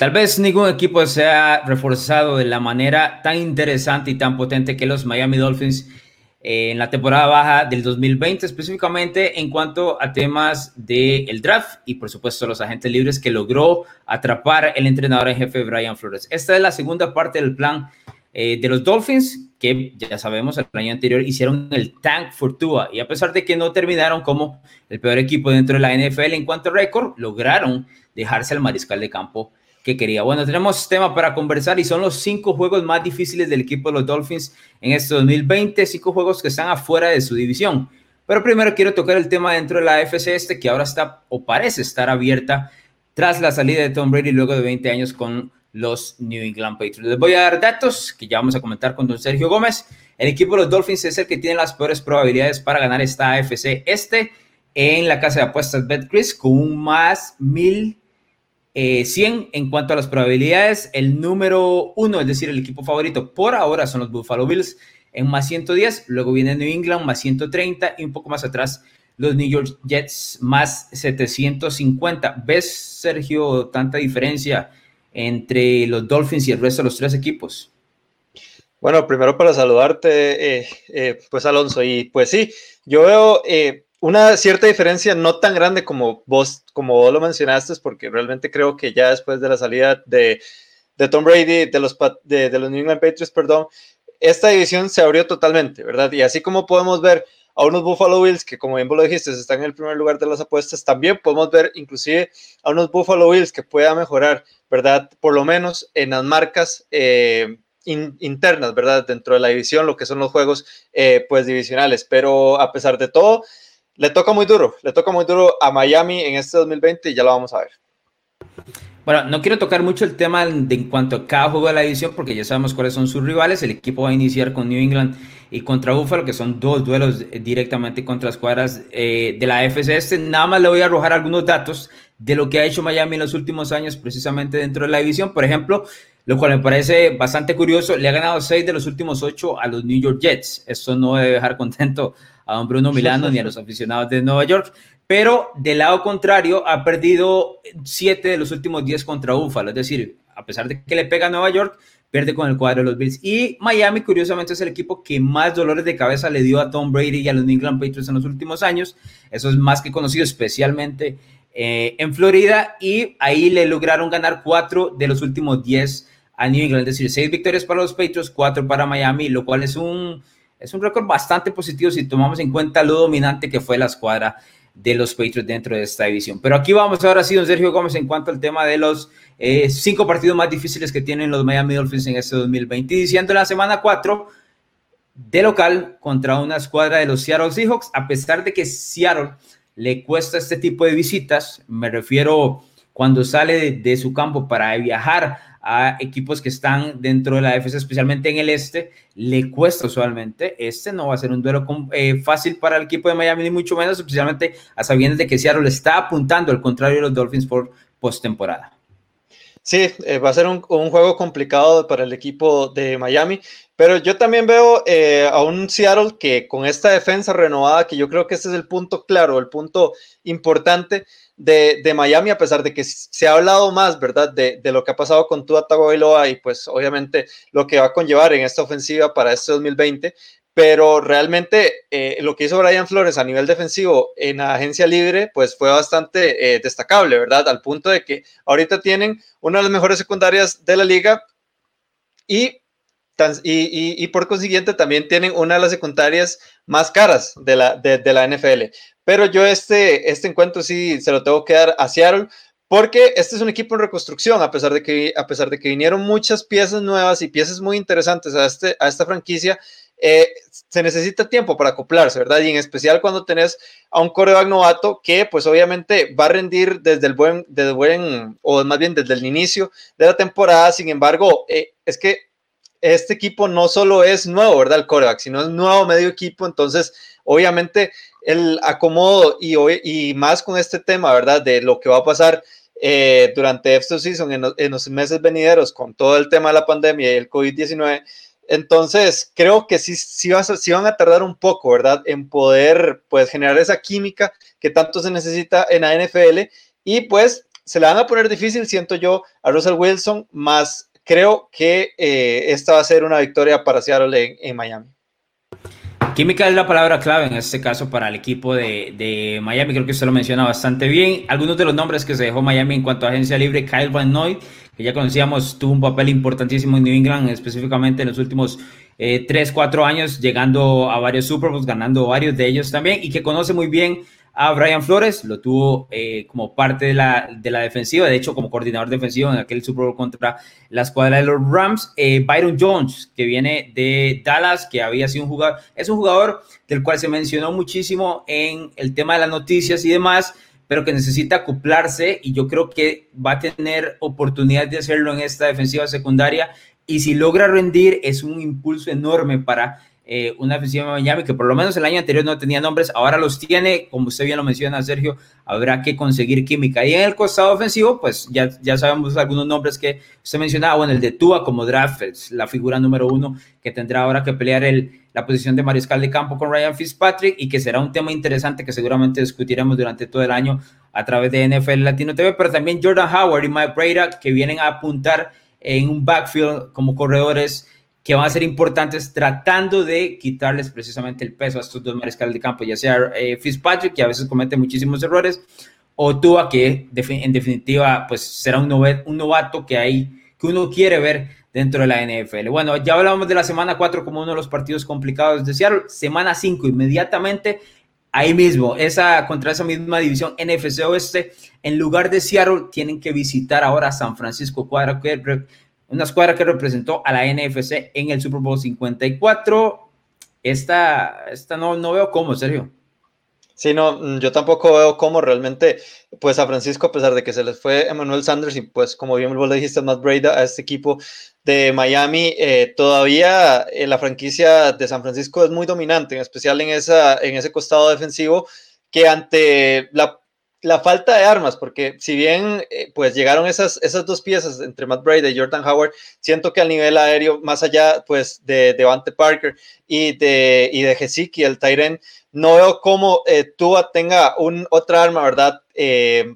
Tal vez ningún equipo se ha reforzado de la manera tan interesante y tan potente que los Miami Dolphins en la temporada baja del 2020, específicamente en cuanto a temas del draft y por supuesto los agentes libres que logró atrapar el entrenador en jefe Brian Flores. Esta es la segunda parte del plan eh, de los Dolphins, que ya sabemos, el año anterior hicieron el Tank Fortua y a pesar de que no terminaron como el peor equipo dentro de la NFL en cuanto a récord, lograron dejarse al mariscal de campo que quería. Bueno, tenemos tema para conversar y son los cinco juegos más difíciles del equipo de los Dolphins en este 2020, cinco juegos que están afuera de su división. Pero primero quiero tocar el tema dentro de la AFC este que ahora está o parece estar abierta tras la salida de Tom Brady luego de 20 años con los New England Patriots. Les voy a dar datos que ya vamos a comentar con don Sergio Gómez. El equipo de los Dolphins es el que tiene las peores probabilidades para ganar esta AFC este en la casa de apuestas BetCris con un más mil 100 eh, en cuanto a las probabilidades. El número uno, es decir, el equipo favorito por ahora son los Buffalo Bills en más 110. Luego viene New England más 130 y un poco más atrás los New York Jets más 750. ¿Ves, Sergio, tanta diferencia entre los Dolphins y el resto de los tres equipos? Bueno, primero para saludarte, eh, eh, pues Alonso, y pues sí, yo veo una cierta diferencia no tan grande como vos, como vos lo mencionaste, porque realmente creo que ya después de la salida de, de Tom Brady, de los, de, de, los New England Patriots, perdón, esta división se abrió totalmente, ¿verdad? Y así como podemos ver a unos Buffalo Bills que, como bien vos lo dijiste, están en el primer lugar de las apuestas, también podemos ver inclusive a unos Buffalo Bills que pueda mejorar, ¿verdad? Por lo menos en las marcas. Eh, internas, ¿verdad? Dentro de la división, lo que son los juegos, eh, pues divisionales. Pero a pesar de todo, le toca muy duro, le toca muy duro a Miami en este 2020 y ya lo vamos a ver. Bueno, no quiero tocar mucho el tema de, en cuanto a cada juego de la división porque ya sabemos cuáles son sus rivales. El equipo va a iniciar con New England y contra Buffalo, que son dos duelos directamente contra las cuadras eh, de la AFC Este. Nada más le voy a arrojar algunos datos de lo que ha hecho Miami en los últimos años precisamente dentro de la división. Por ejemplo, lo cual me parece bastante curioso, le ha ganado seis de los últimos ocho a los New York Jets. Esto no debe dejar contento a don Bruno Milano ni a los aficionados de Nueva York, pero del lado contrario ha perdido siete de los últimos diez contra Buffalo, es decir, a pesar de que le pega a Nueva York, pierde con el cuadro de los Bills. Y Miami, curiosamente, es el equipo que más dolores de cabeza le dio a Tom Brady y a los New England Patriots en los últimos años. Eso es más que conocido, especialmente eh, en Florida. Y ahí le lograron ganar cuatro de los últimos diez a New England, es decir, seis victorias para los Patriots, cuatro para Miami, lo cual es un es un récord bastante positivo si tomamos en cuenta lo dominante que fue la escuadra de los Patriots dentro de esta división. Pero aquí vamos ahora sí, don Sergio Gómez, en cuanto al tema de los eh, cinco partidos más difíciles que tienen los Miami Dolphins en este 2020. diciendo la semana 4 de local contra una escuadra de los Seattle Seahawks, a pesar de que Seattle le cuesta este tipo de visitas, me refiero cuando sale de su campo para viajar a equipos que están dentro de la AFC, especialmente en el este, le cuesta usualmente. Este no va a ser un duelo eh, fácil para el equipo de Miami, ni mucho menos, especialmente a sabiendas de que Seattle está apuntando al contrario de los Dolphins por postemporada. Sí, eh, va a ser un, juego complicado para el equipo de Miami, pero yo también veo eh, a un Seattle que con esta defensa renovada, que yo creo que este es el punto claro, el punto importante, de, Miami, a pesar de que se ha hablado más, ¿verdad? De, lo que ha pasado con Tua Tagovailoa y pues obviamente lo que va a conllevar en esta ofensiva para este 2020, pero realmente eh, lo que hizo Brian Flores a nivel defensivo en la agencia libre, pues fue bastante eh, destacable, ¿verdad? Al punto de que ahorita tienen una de las mejores secundarias de la liga y y, por consiguiente también tienen una de las secundarias más caras de la, de la NFL. Pero yo este, este encuentro sí se lo tengo que dar a Seattle porque este es un equipo en reconstrucción, a pesar de que, a pesar de que vinieron muchas piezas nuevas y piezas muy interesantes a, este, a esta franquicia, eh, se necesita tiempo para acoplarse, ¿verdad? Y en especial cuando tenés a un coreback novato que pues obviamente va a rendir desde el buen, desde buen, o más bien desde el inicio de la temporada, sin embargo, eh, es que este equipo no solo es nuevo, ¿verdad? El coreback, sino es nuevo medio equipo, entonces obviamente el acomodo y, más con este tema, ¿verdad? De lo que va a pasar eh, durante este season en, los meses venideros con todo el tema de la pandemia y el COVID-19. Entonces, creo que sí, sí, van a tardar un poco, ¿verdad? En poder, pues, generar esa química que tanto se necesita en la NFL y, pues, se le van a poner difícil, siento yo, a Russell Wilson, más creo que eh, esta va a ser una victoria para Seattle en, Miami. Química es la palabra clave en este caso para el equipo de, Miami, creo que usted lo menciona bastante bien. Algunos de los nombres que se dejó Miami en cuanto a agencia libre, Kyle Van Noy, que ya conocíamos, tuvo un papel importantísimo en New England, específicamente en los últimos eh, 3, 4 años, llegando a varios Super Bowls, ganando varios de ellos también, y que conoce muy bien a Brian Flores, lo tuvo eh, como parte de la, de la, defensiva, de hecho como coordinador defensivo en aquel Super Bowl contra la escuadra de los Rams. Eh, Byron Jones, que viene de Dallas, que había sido un jugador, es un jugador del cual se mencionó muchísimo en el tema de las noticias y demás, pero que necesita acoplarse y yo creo que va a tener oportunidad de hacerlo en esta defensiva secundaria y si logra rendir es un impulso enorme para eh, una ofensiva de Miami que por lo menos el año anterior no tenía nombres, ahora los tiene, como usted bien lo menciona, Sergio, habrá que conseguir química. Y en el costado ofensivo, pues ya, ya sabemos algunos nombres que usted mencionaba, bueno, el de Tua como draft, es la figura número uno que tendrá ahora que pelear el, la posición de mariscal de campo con Ryan Fitzpatrick y que será un tema interesante que seguramente discutiremos durante todo el año a través de NFL Latino TV, pero también Jordan Howard y Mike Breda que vienen a apuntar en un backfield como corredores que van a ser importantes tratando de quitarles precisamente el peso a estos dos mariscales de campo, ya sea eh, Fitzpatrick, que a veces comete muchísimos errores, o Tua, que en definitiva pues será un, un novato que, hay, que uno quiere ver dentro de la NFL. Bueno, ya hablamos de la semana 4 como uno de los partidos complicados de Seattle, semana 5 inmediatamente ahí mismo, esa, contra esa misma división NFC Oeste, en lugar de Seattle, tienen que visitar ahora San Francisco, cuadra que una escuadra que representó a la NFC en el Super Bowl 54. Esta, esta no, no veo cómo, Sergio. Sí, no, mm, yo tampoco veo cómo realmente, pues a Francisco, a pesar de que se les fue Emmanuel Sanders y pues como bien vos le dijiste, Matt Breda a este equipo de Miami, eh, todavía eh, la franquicia de San Francisco es muy dominante, en especial en, esa, en ese costado defensivo, que ante la la falta de armas, porque si bien eh, pues llegaron esas, esas dos piezas entre Matt Brady y Jordan Howard, siento que al nivel aéreo, más allá pues de Devante Parker y de, y de el Tyren, no veo cómo eh, Tua tenga un, otra arma, ¿verdad? Eh,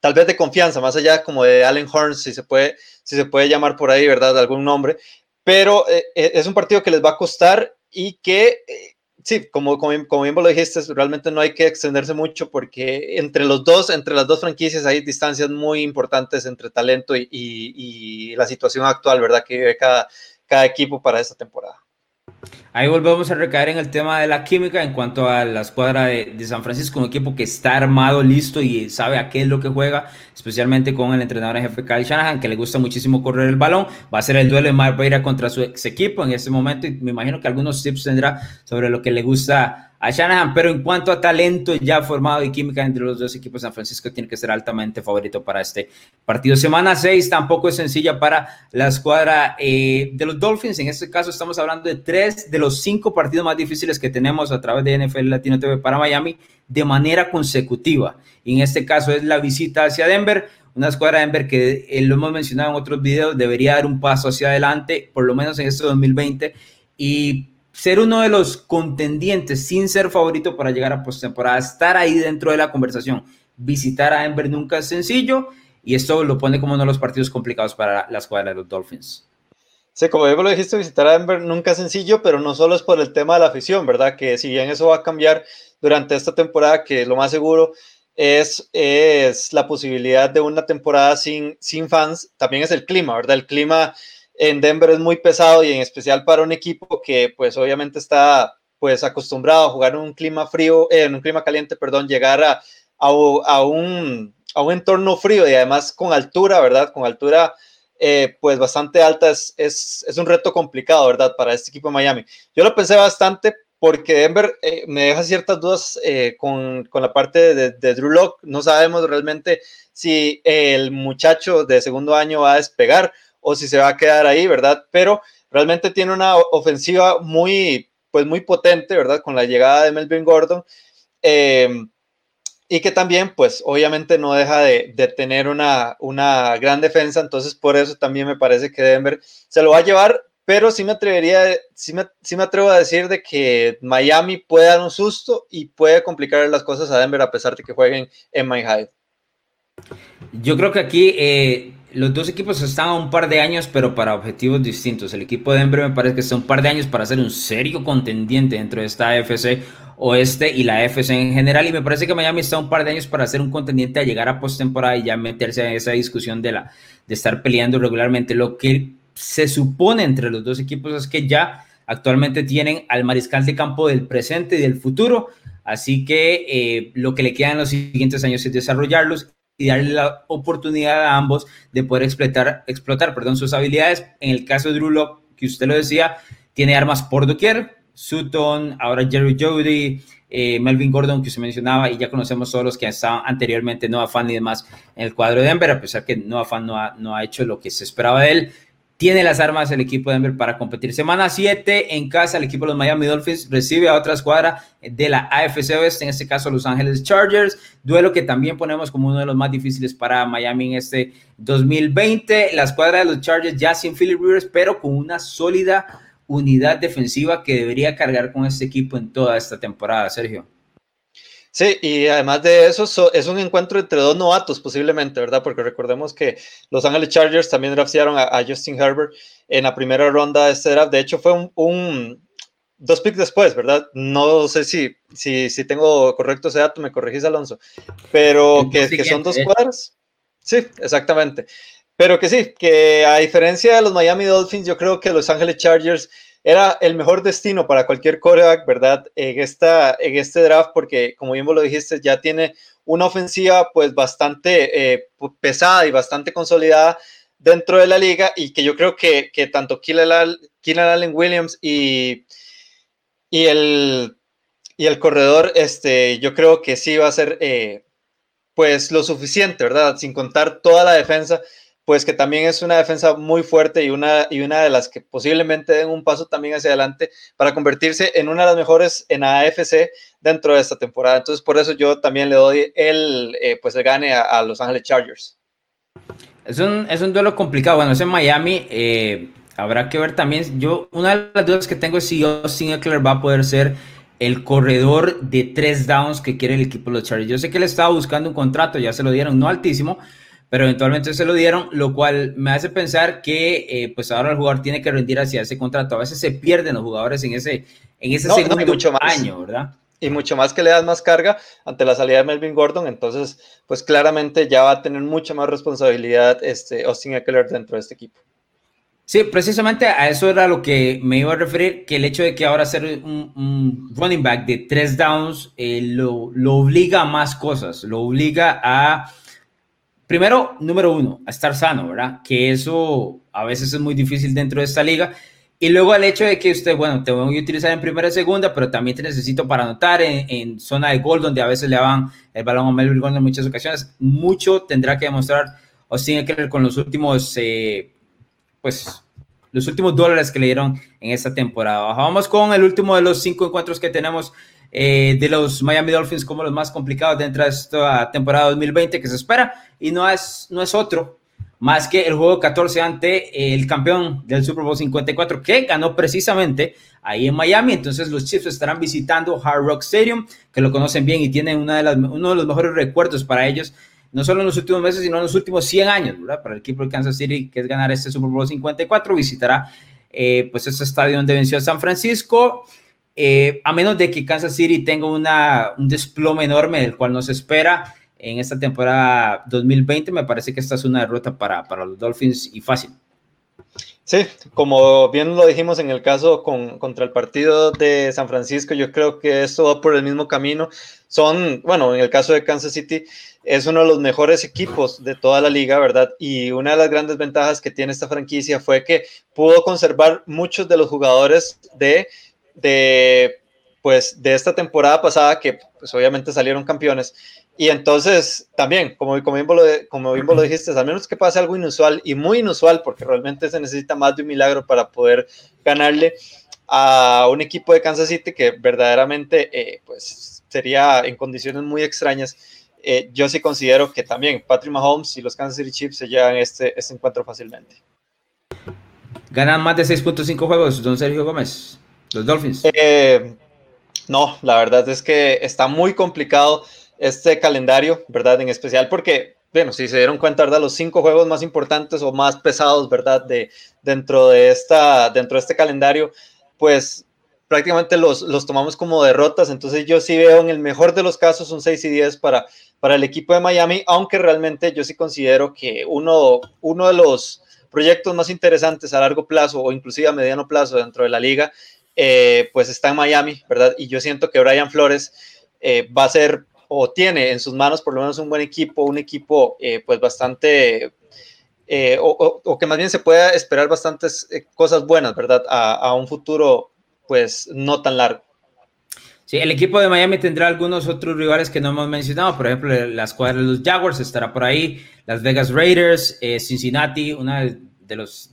tal vez de confianza, más allá como de Allen Horns, si se puede, si se puede llamar por ahí, ¿verdad? Algún nombre, pero es un partido que les va a costar y que sí, como, como, como bien lo dijiste, realmente no hay que extenderse mucho porque entre los dos, entre las dos franquicias hay distancias muy importantes entre talento y, y, la situación actual, ¿verdad? Que vive cada, cada equipo para esta temporada. Ahí volvemos a recaer en el tema de la química en cuanto a la escuadra de, San Francisco, un equipo que está armado, listo y sabe a qué es lo que juega, especialmente con el entrenador en jefe Kyle Shanahan, que le gusta muchísimo correr el balón. Va a ser el duelo de Mark contra su ex equipo en este momento y me imagino que algunos tips tendrá sobre lo que le gusta a Shanahan, pero en cuanto a talento ya formado y química entre los dos equipos, San Francisco tiene que ser altamente favorito para este partido. Semana 6 tampoco es sencilla para la escuadra eh, de los Dolphins. En este caso estamos hablando de tres de los cinco partidos más difíciles que tenemos a través de NFL Latino TV para Miami de manera consecutiva. En este caso es la visita hacia Denver, una escuadra de Denver que eh, lo hemos mencionado en otros videos, debería dar un paso hacia adelante, por lo menos en este 2020. Y ser uno de los contendientes sin ser favorito para llegar a postemporada, estar ahí dentro de la conversación, visitar a Denver nunca es sencillo y esto lo pone como uno de los partidos complicados para la escuadra de los Dolphins. Sí, como ya lo dijiste, visitar a Denver nunca es sencillo, pero no solo es por el tema de la afición, ¿verdad? Que si bien eso va a cambiar durante esta temporada, que lo más seguro es, es la posibilidad de una temporada sin, sin fans, también es el clima, ¿verdad? El clima en Denver es muy pesado y en especial para un equipo que pues obviamente está pues acostumbrado a jugar en un clima frío, eh, en un clima caliente, perdón, llegar a, a, un, a un entorno frío y además con altura, ¿verdad? Con altura eh, pues bastante alta es, es, es, un reto complicado, ¿verdad? Para este equipo de Miami. Yo lo pensé bastante porque Denver eh, me deja ciertas dudas con, con, la parte de, de Drew Locke. No sabemos realmente si el muchacho de segundo año va a despegar o si se va a quedar ahí, ¿verdad? Pero realmente tiene una ofensiva muy, pues muy potente, ¿verdad? Con la llegada de Melvin Gordon. Eh, y que también, pues obviamente no deja de, tener una, una, gran defensa, entonces por eso también me parece que Denver se lo va a llevar, pero sí me atrevería, sí me, sí me atrevo a decir de que Miami puede dar un susto y puede complicar las cosas a Denver a pesar de que jueguen en My Yo creo que aquí eh, los dos equipos están a un par de años, pero para objetivos distintos. El equipo de Denver me parece que está un par de años para ser un serio contendiente dentro de esta AFC Oeste y la AFC en general. Y me parece que Miami está un par de años para ser un contendiente a llegar a postemporada y ya meterse en esa discusión de, la, de estar peleando regularmente. Lo que se supone entre los dos equipos es que ya actualmente tienen al mariscal de campo del presente y del futuro. Así que eh, lo que le queda en los siguientes años es desarrollarlos y darle la oportunidad a ambos de poder explotar, explotar perdón, sus habilidades. En el caso de Drew que usted lo decía, tiene armas por doquier. Sutton, ahora Jerry Jody, eh, Melvin Gordon, que usted mencionaba, y ya conocemos todos los que estaban anteriormente, Noah Fan y demás, en el cuadro de Denver, a pesar que Noah Fan no ha, no ha hecho lo que se esperaba de él tiene las armas el equipo de Denver para competir. Semana 7 en casa, el equipo de los Miami Dolphins recibe a otra escuadra de la AFC Oeste, en este caso Los Ángeles Chargers, duelo que también ponemos como uno de los más difíciles para Miami en este 2020. La escuadra de los Chargers ya sin Philip Rivers, pero con una sólida unidad defensiva que debería cargar con este equipo en toda esta temporada, Sergio. Sí, y además de eso, es un encuentro entre dos novatos posiblemente, ¿verdad? Porque recordemos que Los Ángeles Chargers también draftearon a, Justin Herbert en la primera ronda de este draft. De hecho, fue un, dos picks después, ¿verdad? No sé si, si, si, tengo correcto ese dato, me corregís, Alonso. Pero que, que, son dos cuadras. Sí, exactamente. Pero que sí, que a diferencia de los Miami Dolphins, yo creo que Los Ángeles Chargers era el mejor destino para cualquier coreback, ¿verdad? En, esta, en este draft, porque como bien vos lo dijiste, ya tiene una ofensiva pues bastante eh, pesada y bastante consolidada dentro de la liga y que yo creo que, que tanto Keenan Allen Williams y, y, el, y el corredor, este, yo creo que sí va a ser eh, pues lo suficiente, ¿verdad? Sin contar toda la defensa pues que también es una defensa muy fuerte y una, y una de las que posiblemente den un paso también hacia adelante para convertirse en una de las mejores en AFC dentro de esta temporada. Entonces, por eso yo también le doy el, eh, pues el gane a, Los Ángeles Chargers. Es un, es un duelo complicado. Bueno, es en Miami. Eh, habrá que ver también. Yo, una de las dudas que tengo es si Austin Eckler va a poder ser el corredor de tres downs que quiere el equipo de los Chargers. Yo sé que él estaba buscando un contrato, ya se lo dieron, no altísimo, pero eventualmente se lo dieron, lo cual me hace pensar que eh, pues ahora el jugador tiene que rendir hacia ese contrato. A veces se pierden los jugadores en ese, en ese segundo mucho año, ¿verdad? Y mucho más que le das más carga ante la salida de Melvin Gordon, entonces pues claramente ya va a tener mucha más responsabilidad este Austin Eckler dentro de este equipo. Sí, precisamente a eso era lo que me iba a referir, que el hecho de que ahora ser un, running back de tres downs eh, lo, lo obliga a más cosas, lo obliga a primero, número uno, a estar sano, ¿verdad? Que eso a veces es muy difícil dentro de esta liga. Y luego el hecho de que usted, bueno, te voy a utilizar en primera y segunda, pero también te necesito para anotar en, zona de gol, donde a veces le van el balón a Melvin Gordon en muchas ocasiones. Mucho tendrá que demostrar Austin Eckler con los últimos, eh, pues, los últimos dólares que le dieron en esta temporada. Vamos con el último de los cinco encuentros que tenemos eh, de los Miami Dolphins como los más complicados dentro de esta temporada 2020 que se espera y no es, no es otro más que el juego 14 ante el campeón del Super Bowl 54 que ganó precisamente ahí en Miami. Entonces los Chiefs estarán visitando Hard Rock Stadium, que lo conocen bien y tienen una de las, uno de los mejores recuerdos para ellos, no solo en los últimos meses, sino en los últimos 100 años. Para el equipo de Kansas City, que es ganar este Super Bowl 54, visitará eh, pues ese estadio donde venció San Francisco. Eh, a menos de que Kansas City tenga un desplome enorme, del cual no se espera en esta temporada 2020, me parece que esta es una derrota para, para los Dolphins y fácil. Sí, como bien lo dijimos en el caso con, contra el partido de San Francisco, yo creo que esto va por el mismo camino. Son, bueno, en el caso de Kansas City, es uno de los mejores equipos de toda la liga, ¿verdad? Y una de las grandes ventajas que tiene esta franquicia fue que pudo conservar muchos de los jugadores de de, pues, de esta temporada pasada, que pues, obviamente salieron campeones. Y entonces también, como, como, bien, lo, como lo dijiste, al menos que pase algo inusual y muy inusual, porque realmente se necesita más de un milagro para poder ganarle a un equipo de Kansas City que verdaderamente eh, pues, sería en condiciones muy extrañas. Eh, yo sí considero que también Patrick Mahomes y los Kansas City Chiefs se llevan este, este encuentro fácilmente. ¿Ganan más de 6.5 juegos, don Sergio Gómez? Los Dolphins. Eh, no, la verdad es que está muy complicado este calendario, ¿verdad? En especial porque bueno, si se dieron cuenta, ¿verdad? Los cinco juegos más importantes o más pesados, ¿verdad? De, dentro, de esta, dentro de este calendario, pues prácticamente los, los tomamos como derrotas. Entonces yo sí veo en el mejor de los casos un 6 y 10 para, para el equipo de Miami, aunque realmente yo sí considero que uno, uno de los proyectos más interesantes a largo plazo o inclusive a mediano plazo dentro de la liga, eh, pues está en Miami, ¿verdad? Y yo siento que Brian Flores eh, va a ser o tiene en sus manos por lo menos un buen equipo, un equipo eh, pues bastante, o, que más bien se pueda esperar bastantes cosas buenas, ¿verdad? A, un futuro pues no tan largo. Sí, el equipo de Miami tendrá algunos otros rivales que no hemos mencionado, por ejemplo, la escuadra de los Jaguars estará por ahí, Las Vegas Raiders, Cincinnati, una de los,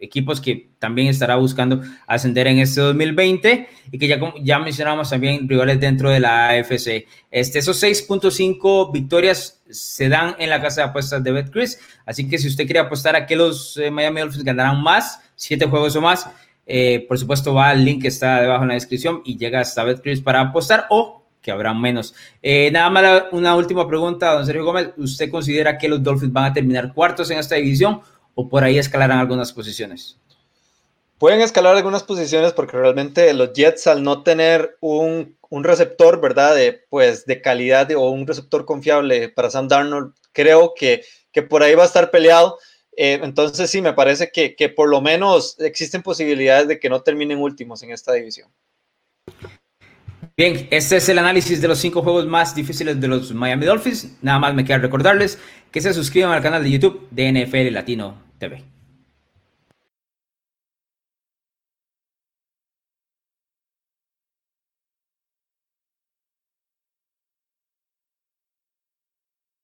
equipos que también estará buscando ascender en este 2020 y que ya, ya mencionamos también rivales dentro de la AFC. Este, esos 6.5 victorias se dan en la casa de apuestas de BetCris, así que si usted quiere apostar a que los eh, Miami Dolphins ganarán más, siete juegos o más, eh, por supuesto va al link que está debajo en la descripción y llega hasta BetCris para apostar o que habrá menos. Eh, nada más una última pregunta, don Sergio Gómez. ¿Usted considera que los Dolphins van a terminar cuartos en esta división o por ahí escalarán algunas posiciones? Pueden escalar algunas posiciones porque realmente los Jets al no tener un, receptor, ¿verdad? De, pues de calidad o un receptor confiable para Sam Darnold, creo que, que por ahí va a estar peleado. Eh, entonces sí, me parece que, que por lo menos existen posibilidades de que no terminen últimos en esta división. Bien, este es el análisis de los cinco juegos más difíciles de los Miami Dolphins. Nada más me queda recordarles que se suscriban al canal de YouTube de NFL Latino TV.